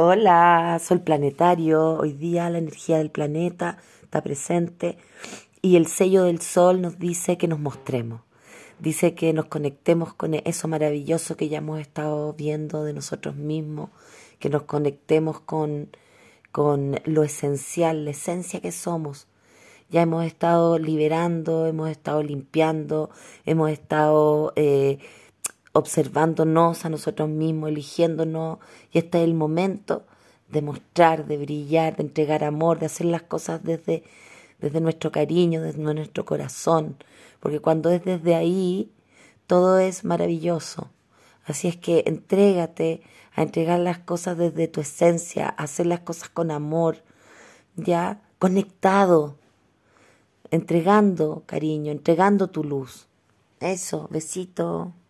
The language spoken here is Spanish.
Hola, Sol Planetario. Hoy día la energía del planeta está presente y el sello del Sol nos dice que nos mostremos. Dice que nos conectemos con eso maravilloso que ya hemos estado viendo de nosotros mismos, que nos conectemos con, con lo esencial, la esencia que somos. Ya hemos estado liberando, hemos estado limpiando, hemos estado... Eh, observándonos a nosotros mismos, eligiéndonos, y este es el momento de mostrar, de brillar, de entregar amor, de hacer las cosas desde, desde nuestro cariño, desde nuestro corazón, porque cuando es desde ahí, todo es maravilloso. Así es que entrégate a entregar las cosas desde tu esencia, a hacer las cosas con amor, ya conectado, entregando cariño, entregando tu luz. Eso, besito.